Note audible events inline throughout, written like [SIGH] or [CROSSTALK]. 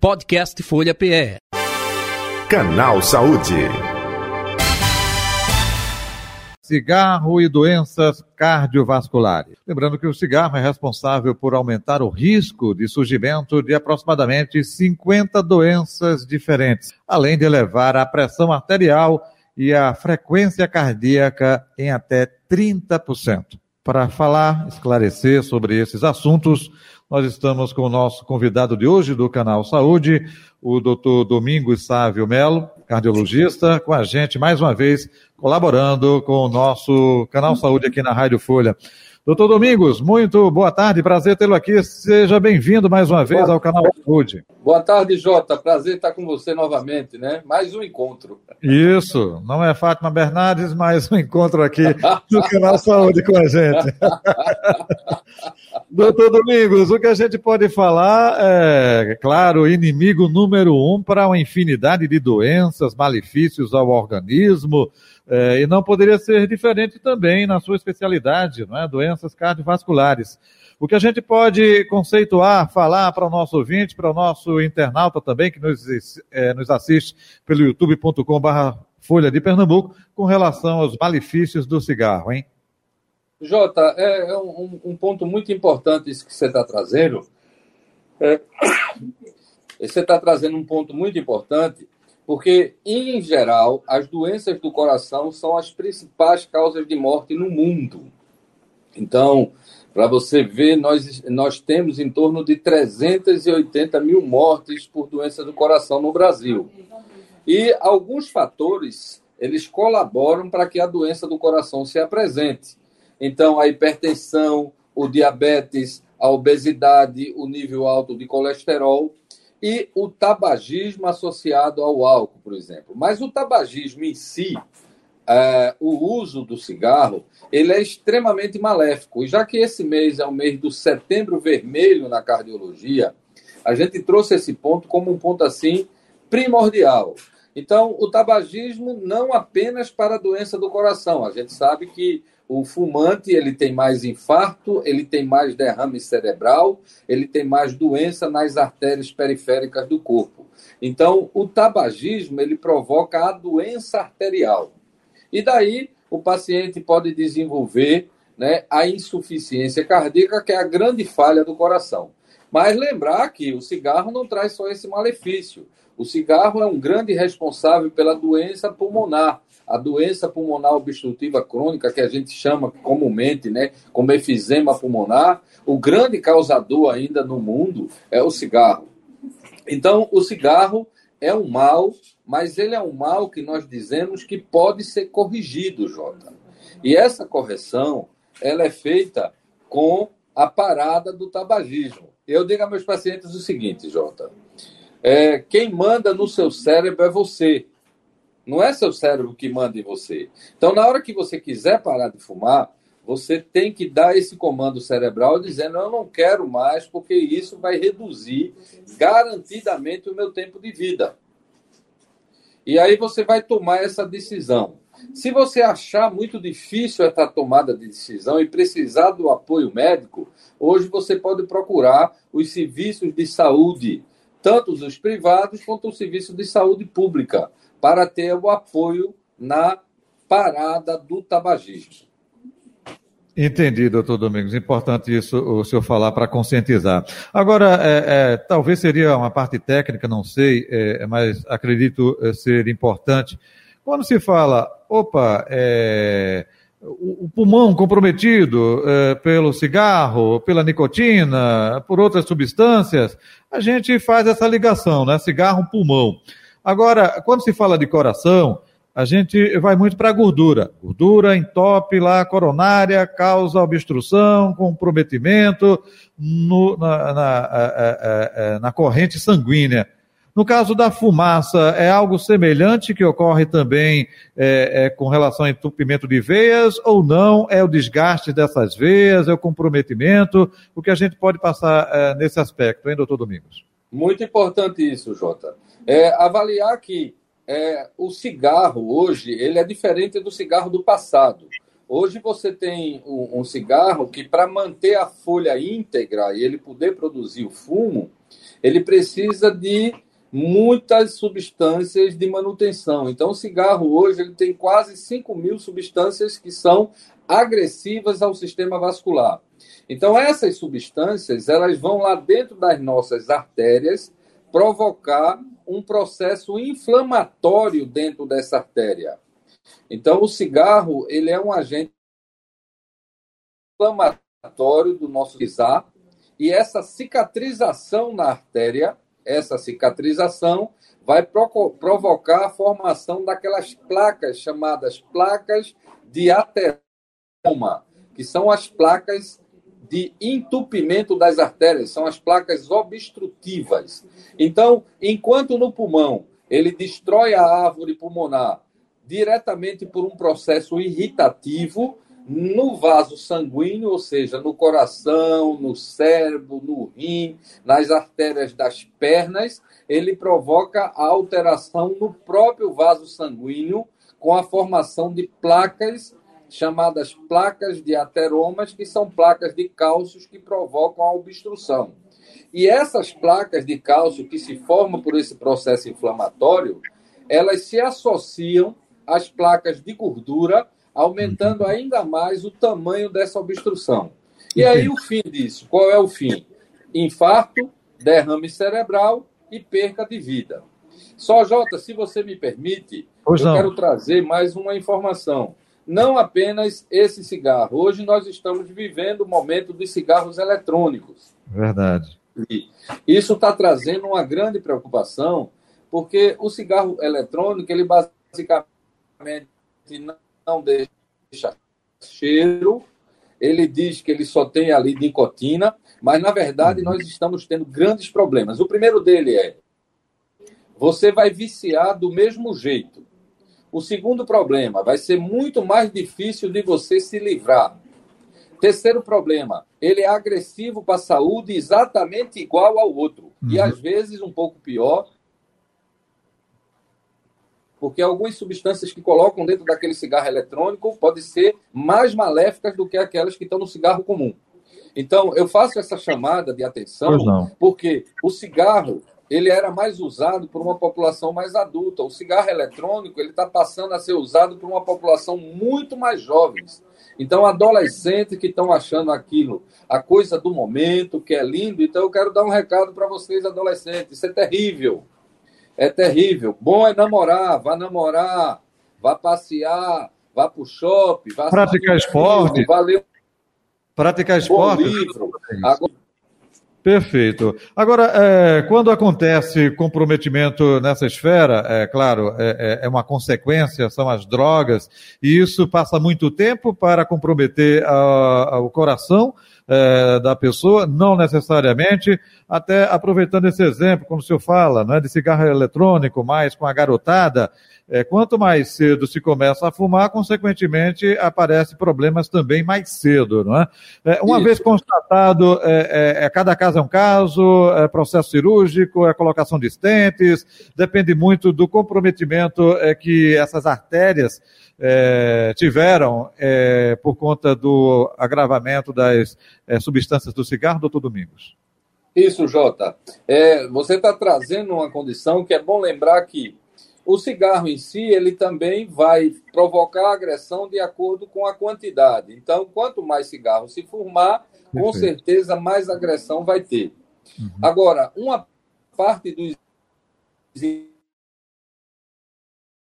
Podcast Folha PE. Canal Saúde. Cigarro e doenças cardiovasculares. Lembrando que o cigarro é responsável por aumentar o risco de surgimento de aproximadamente 50 doenças diferentes, além de elevar a pressão arterial e a frequência cardíaca em até 30%. Para falar, esclarecer sobre esses assuntos, nós estamos com o nosso convidado de hoje do canal Saúde, o doutor Domingos Sávio Melo, cardiologista, com a gente mais uma vez, colaborando com o nosso canal Saúde aqui na Rádio Folha. Doutor Domingos, muito boa tarde, prazer tê-lo aqui. Seja bem-vindo mais uma vez boa, ao canal Saúde. Boa tarde, Jota. Prazer estar com você novamente, né? Mais um encontro. Isso, não é Fátima Bernardes, mas um encontro aqui no canal Saúde com a gente. [LAUGHS] Doutor Domingos, o que a gente pode falar é, claro, inimigo número um para uma infinidade de doenças, malefícios ao organismo, é, e não poderia ser diferente também na sua especialidade, não é? doenças cardiovasculares. O que a gente pode conceituar, falar para o nosso ouvinte, para o nosso internauta também, que nos, é, nos assiste pelo youtube.com.br Folha de Pernambuco, com relação aos malefícios do cigarro, hein? Jota, é, é um, um, ponto muito importante isso que você está trazendo. É, [COUGHS] você está trazendo um ponto muito importante, porque, em geral, as doenças do coração são as principais causas de morte no mundo. Então, para você ver, nós, nós temos em torno de 380 mil mortes por doença do coração no Brasil. E alguns fatores, eles colaboram para que a doença do coração se apresente. Então, a hipertensão, o diabetes, a obesidade, o nível alto de colesterol e o tabagismo associado ao álcool, por exemplo. Mas o tabagismo em si, é, o uso do cigarro, ele é extremamente maléfico. E já que esse mês é o mês do setembro vermelho na cardiologia, a gente trouxe esse ponto como um ponto assim primordial. Então, o tabagismo não apenas para a doença do coração. A gente sabe que o fumante ele tem mais infarto, ele tem mais derrame cerebral, ele tem mais doença nas artérias periféricas do corpo. Então, o tabagismo ele provoca a doença arterial. E daí o paciente pode desenvolver né, a insuficiência cardíaca, que é a grande falha do coração. Mas lembrar que o cigarro não traz só esse malefício. O cigarro é um grande responsável pela doença pulmonar, a doença pulmonar obstrutiva crônica, que a gente chama comumente né, como efizema pulmonar, o grande causador ainda no mundo é o cigarro. Então, o cigarro é um mal, mas ele é um mal que nós dizemos que pode ser corrigido, Jota. E essa correção, ela é feita com a parada do tabagismo. Eu digo a meus pacientes o seguinte, Jota. É, quem manda no seu cérebro é você. Não é seu cérebro que manda em você. Então, na hora que você quiser parar de fumar, você tem que dar esse comando cerebral dizendo: eu não quero mais, porque isso vai reduzir garantidamente o meu tempo de vida. E aí você vai tomar essa decisão. Se você achar muito difícil essa tomada de decisão e precisar do apoio médico, hoje você pode procurar os serviços de saúde, tanto os privados quanto o serviço de saúde pública para ter o apoio na parada do tabagismo. Entendi, doutor Domingos. Importante isso o senhor falar para conscientizar. Agora, é, é, talvez seria uma parte técnica, não sei, é, mas acredito é, ser importante. Quando se fala, opa, é, o, o, pulmão comprometido é, pelo cigarro, pela nicotina, por outras substâncias, a gente faz essa ligação, né? Cigarro, pulmão. Agora, quando se fala de coração, a gente vai muito para a gordura. Gordura entope lá, coronária, causa obstrução, comprometimento no, na, na, na, corrente sanguínea. No caso da fumaça, é algo semelhante que ocorre também é, é, com relação ao entupimento de veias ou não? É o desgaste dessas veias, é o comprometimento? O que a gente pode passar é, nesse aspecto, hein, doutor Domingos? Muito importante isso, Jota. É, avaliar que é, o cigarro hoje ele é diferente do cigarro do passado. Hoje você tem um, um cigarro que, para manter a folha íntegra e ele poder produzir o fumo, ele precisa de muitas substâncias de manutenção. Então, o cigarro hoje ele tem quase 5 mil substâncias que são agressivas ao sistema vascular. Então, essas substâncias elas vão lá dentro das nossas artérias provocar um processo inflamatório dentro dessa artéria. Então, o cigarro ele é um agente inflamatório do nosso pisar e essa cicatrização na artéria essa cicatrização vai provocar a formação daquelas placas chamadas placas de ateroma, que são as placas de entupimento das artérias, são as placas obstrutivas. Então, enquanto no pulmão ele destrói a árvore pulmonar diretamente por um processo irritativo, no vaso sanguíneo, ou seja, no coração, no cérebro, no rim, nas artérias das pernas, ele provoca a alteração no próprio vaso sanguíneo com a formação de placas chamadas placas de ateromas, que são placas de cálcios que provocam a obstrução. E essas placas de cálcio que se formam por esse processo inflamatório, elas se associam às placas de gordura aumentando ainda mais o tamanho dessa obstrução. E aí o fim disso, qual é o fim? Infarto, derrame cerebral e perca de vida. Só, Jota, se você me permite, pois eu não. quero trazer mais uma informação. Não apenas esse cigarro. Hoje nós estamos vivendo o momento dos cigarros eletrônicos. Verdade. E isso está trazendo uma grande preocupação, porque o cigarro eletrônico, ele basicamente não deixa cheiro, ele diz que ele só tem ali nicotina, mas na verdade nós estamos tendo grandes problemas. O primeiro dele é: você vai viciar do mesmo jeito. O segundo problema, vai ser muito mais difícil de você se livrar. Terceiro problema, ele é agressivo para a saúde exatamente igual ao outro. Uhum. E às vezes um pouco pior, porque algumas substâncias que colocam dentro daquele cigarro eletrônico podem ser mais maléficas do que aquelas que estão no cigarro comum. Então, eu faço essa chamada de atenção porque o cigarro ele era mais usado por uma população mais adulta. O cigarro eletrônico ele está passando a ser usado por uma população muito mais jovem. Então, adolescentes que estão achando aquilo a coisa do momento, que é lindo. Então, eu quero dar um recado para vocês, adolescentes. Isso é terrível é terrível. Bom é namorar, vá namorar, vá passear, vá para o shopping, vá praticar esporte. Valeu. Praticar esporte. Livro. Agora... Perfeito. Agora, é, quando acontece comprometimento nessa esfera, é claro, é, é, é, uma consequência, são as drogas, e isso passa muito tempo para comprometer a, a, o coração é, da pessoa, não necessariamente, até aproveitando esse exemplo, como o senhor fala, não é, de cigarro eletrônico, mais com a garotada, é, quanto mais cedo se começa a fumar, consequentemente aparecem problemas também mais cedo, não é? é uma Isso. vez constatado, é, é, é, cada caso é um caso, é processo cirúrgico, é colocação de estentes, depende muito do comprometimento é, que essas artérias é, tiveram é, por conta do agravamento das é, substâncias do cigarro, doutor Domingos? Isso, Jota. É, você está trazendo uma condição que é bom lembrar que o cigarro em si, ele também vai provocar agressão de acordo com a quantidade. Então, quanto mais cigarro se Perfeito. com certeza mais agressão vai ter. Uhum. Agora, uma parte dos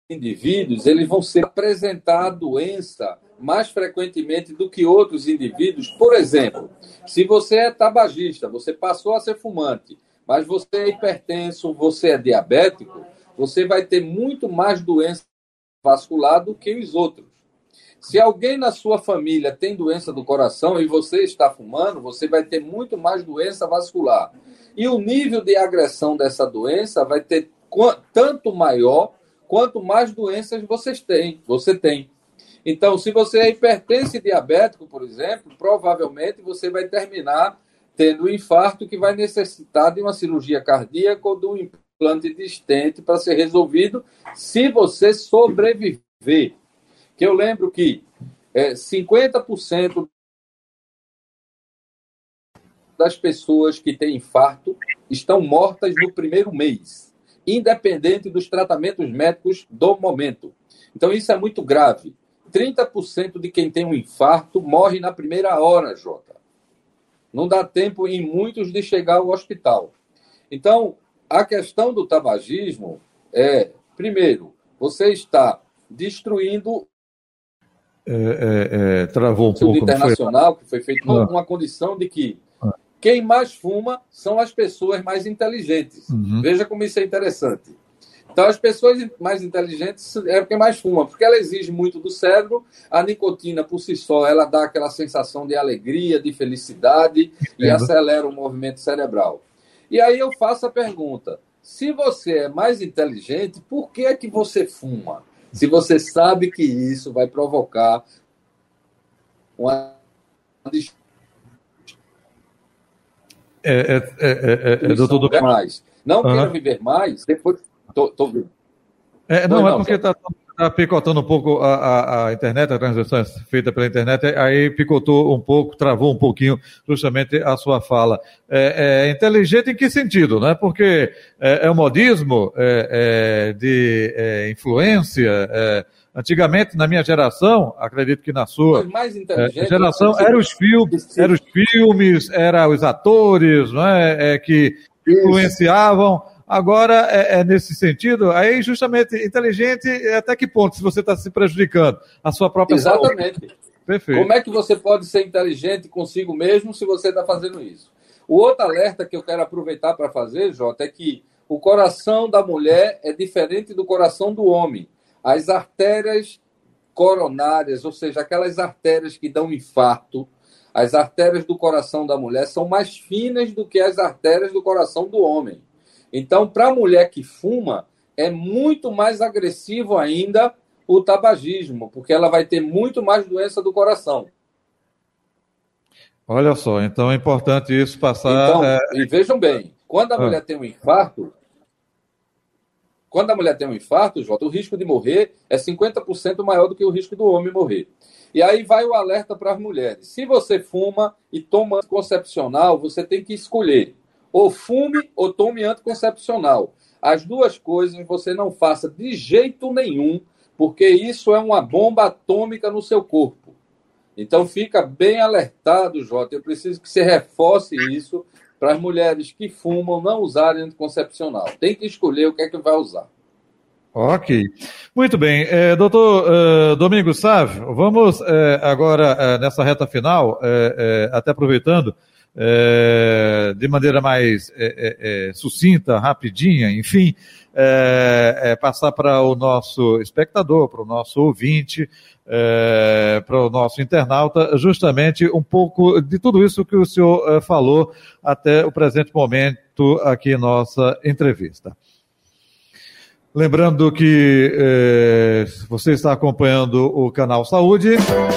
indivíduos, eles vão ser apresentar a doença mais frequentemente do que outros indivíduos. Por exemplo, se você é tabagista, você passou a ser fumante, mas você é hipertenso, você é diabético, você vai ter muito mais doença vascular do que os outros. Se alguém na sua família tem doença do coração e você está fumando, você vai ter muito mais doença vascular. E o nível de agressão dessa doença vai ter tanto maior quanto mais doenças vocês têm, você tem. Então, se você é hipertenso e diabético, por exemplo, provavelmente você vai terminar tendo um infarto que vai necessitar de uma cirurgia cardíaca ou de um implante de para ser resolvido, se você sobreviver. Que eu lembro que é, 50% das pessoas que têm infarto estão mortas no primeiro mês, independente dos tratamentos médicos do momento. Então, isso é muito grave. 30% de quem tem um infarto morre na primeira hora, Jota. Não dá tempo em muitos de chegar ao hospital. Então, a questão do tabagismo é, primeiro, você está destruindo é, é, é, travou um pouco. internacional, foi? que foi feito ah. uma condição de que ah. quem mais fuma são as pessoas mais inteligentes. Uhum. Veja como isso é interessante. Então, as pessoas mais inteligentes é quem mais fuma, porque ela exige muito do cérebro. A nicotina, por si só, ela dá aquela sensação de alegria, de felicidade e acelera o movimento cerebral. E aí eu faço a pergunta: se você é mais inteligente, por que é que você fuma? Se você sabe que isso vai provocar uma é, é, é, é, doutor mais. Não uhum. quero viver mais, depois. Tô, tô... É, não, não, é porque está Está picotando um pouco a, a, a, internet, a transmissão é feita pela internet, aí picotou um pouco, travou um pouquinho justamente a sua fala. É, é inteligente em que sentido, né? Porque é, é um modismo é, é de é, influência. antigamente, na minha geração, acredito que na sua geração, eram os filmes, eram os filmes, eram os atores, não é, que influenciavam. Agora, é, é, nesse sentido, aí justamente inteligente até que ponto se você está se prejudicando a sua própria Exatamente. Saúde. Perfeito. Como é que você pode ser inteligente consigo mesmo se você está fazendo isso? O outro alerta que eu quero aproveitar para fazer, Jota, é que o coração da mulher é diferente do coração do homem. As artérias coronárias, ou seja, aquelas artérias que dão infarto, as artérias do coração da mulher são mais finas do que as artérias do coração do homem. Então, para a mulher que fuma, é muito mais agressivo ainda o tabagismo, porque ela vai ter muito mais doença do coração. Olha só, então é importante isso passar. Então, é... E vejam bem, quando a ah. mulher tem um infarto, quando a mulher tem um infarto, Jota, o risco de morrer é 50% maior do que o risco do homem morrer. E aí vai o alerta para as mulheres. Se você fuma e toma anticoncepcional, você tem que escolher ou fume ou tome anticoncepcional. As duas coisas você não faça de jeito nenhum, porque isso é uma bomba atômica no seu corpo. Então fica bem alertado, Jota. Eu preciso que você reforce isso para as mulheres que fumam não usarem anticoncepcional. Tem que escolher o que é que vai usar. Ok. Muito bem. É, doutor uh, Domingos Sávio, vamos é, agora é, nessa reta final, até aproveitando, é, de maneira mais é, é, é sucinta, rapidinha, enfim, é, passar para o nosso espectador, para o nosso ouvinte, para o nosso internauta, justamente um pouco de tudo isso que o senhor falou até o presente momento aqui em nossa entrevista. Lembrando que eh, você está acompanhando o Canal Saúde.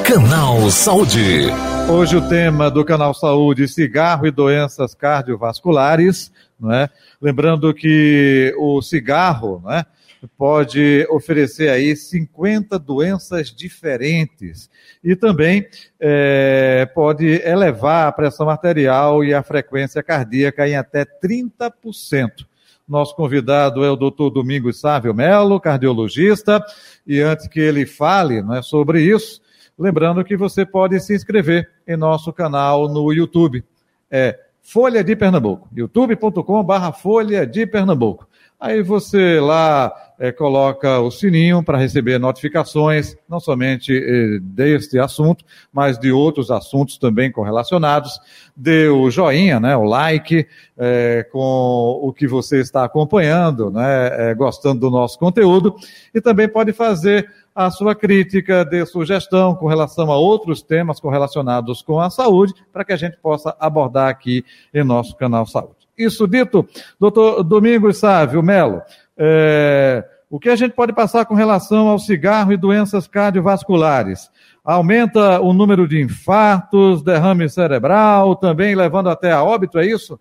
Canal Saúde. Hoje o tema do Canal Saúde, cigarro e doenças cardiovasculares, não é? Lembrando que o cigarro, não é? pode oferecer aí 50 doenças diferentes e também é, pode elevar a pressão arterial e a frequência cardíaca em até 30%. Nosso convidado é o doutor Domingos Sávio Melo, cardiologista, e antes que ele fale né, sobre isso, lembrando que você pode se inscrever em nosso canal no YouTube. É Folha de Pernambuco, youtube.com.br Folha de Pernambuco. Aí você lá é, coloca o sininho para receber notificações, não somente é, deste assunto, mas de outros assuntos também correlacionados. Dê o joinha, né, o like, é, com o que você está acompanhando, né, gostando do nosso conteúdo. E também pode fazer a sua crítica, de sugestão com relação a outros temas correlacionados com a saúde, para que a gente possa abordar aqui em nosso canal Saúde. Isso dito, doutor Domingos Sávio Melo, é, o que a gente pode passar com relação ao cigarro e doenças cardiovasculares? Aumenta o número de infartos, derrame cerebral, também levando até a óbito, é isso?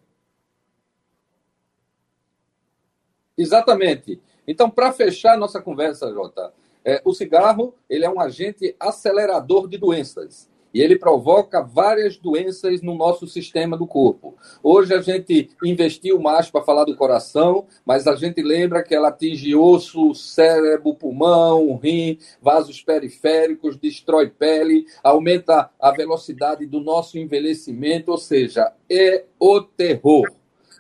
Exatamente. Então, para fechar nossa conversa, Jota, é, o cigarro ele é um agente acelerador de doenças. E ele provoca várias doenças no nosso sistema do corpo. Hoje a gente investiu mais para falar do coração, mas a gente lembra que ela atinge osso, cérebro, pulmão, rim, vasos periféricos, destrói pele, aumenta a velocidade do nosso envelhecimento, ou seja, é o terror.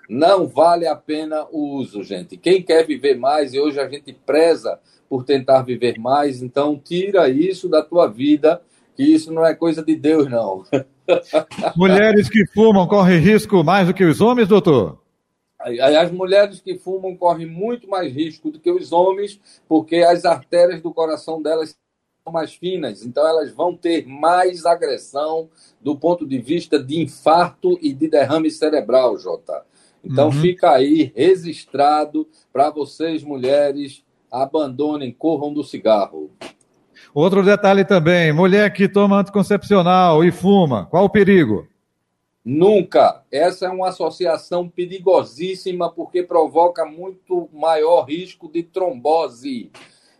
Não vale a pena o uso, gente. Quem quer viver mais, e hoje a gente preza por tentar viver mais, então tira isso da tua vida que isso não é coisa de Deus, não. [LAUGHS] Mulheres que fumam correm risco mais do que os homens, doutor? As mulheres que fumam correm muito mais risco do que os homens, porque as artérias do coração delas são mais finas, então elas vão ter mais agressão do ponto de vista de infarto e de derrame cerebral, Jota. Então uhum. fica aí registrado para vocês, mulheres, abandonem, corram do cigarro. Outro detalhe também: mulher que toma anticoncepcional e fuma, qual o perigo? Nunca. Essa é uma associação perigosíssima porque provoca muito maior risco de trombose.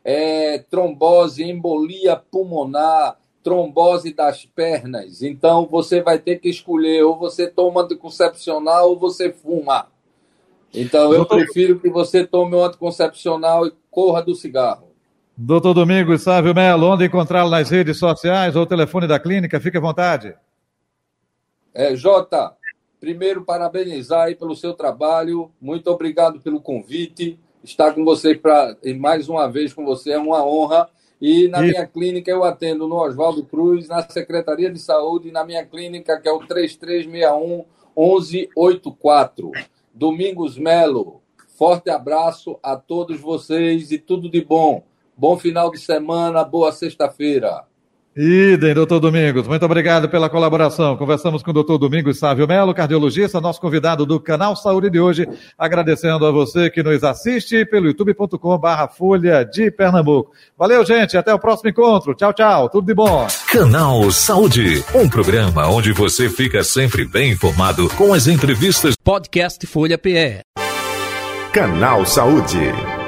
É, trombose, embolia pulmonar, trombose das pernas. Então você vai ter que escolher ou você toma anticoncepcional ou você fuma. Então eu prefiro que você tome o anticoncepcional e corra do cigarro. Doutor Domingos Sávio Melo, onde encontrá-lo nas redes sociais ou telefone da clínica? Fique à vontade. É, Jota, primeiro parabenizar aí pelo seu trabalho. Muito obrigado pelo convite. Estar com você para mais uma vez com você é uma honra. E na e... minha clínica eu atendo no Oswaldo Cruz, na Secretaria de Saúde, na minha clínica, que é o 3361 1184. Domingos Melo, forte abraço a todos vocês e tudo de bom. Bom final de semana, boa sexta-feira. Idem, doutor Domingos. Muito obrigado pela colaboração. Conversamos com o doutor Domingos Sávio Melo, cardiologista, nosso convidado do canal Saúde de hoje. Agradecendo a você que nos assiste pelo youtube.com barra Folha de Pernambuco. Valeu, gente. Até o próximo encontro. Tchau, tchau. Tudo de bom. Canal Saúde, um programa onde você fica sempre bem informado com as entrevistas. Podcast Folha PE. Canal Saúde.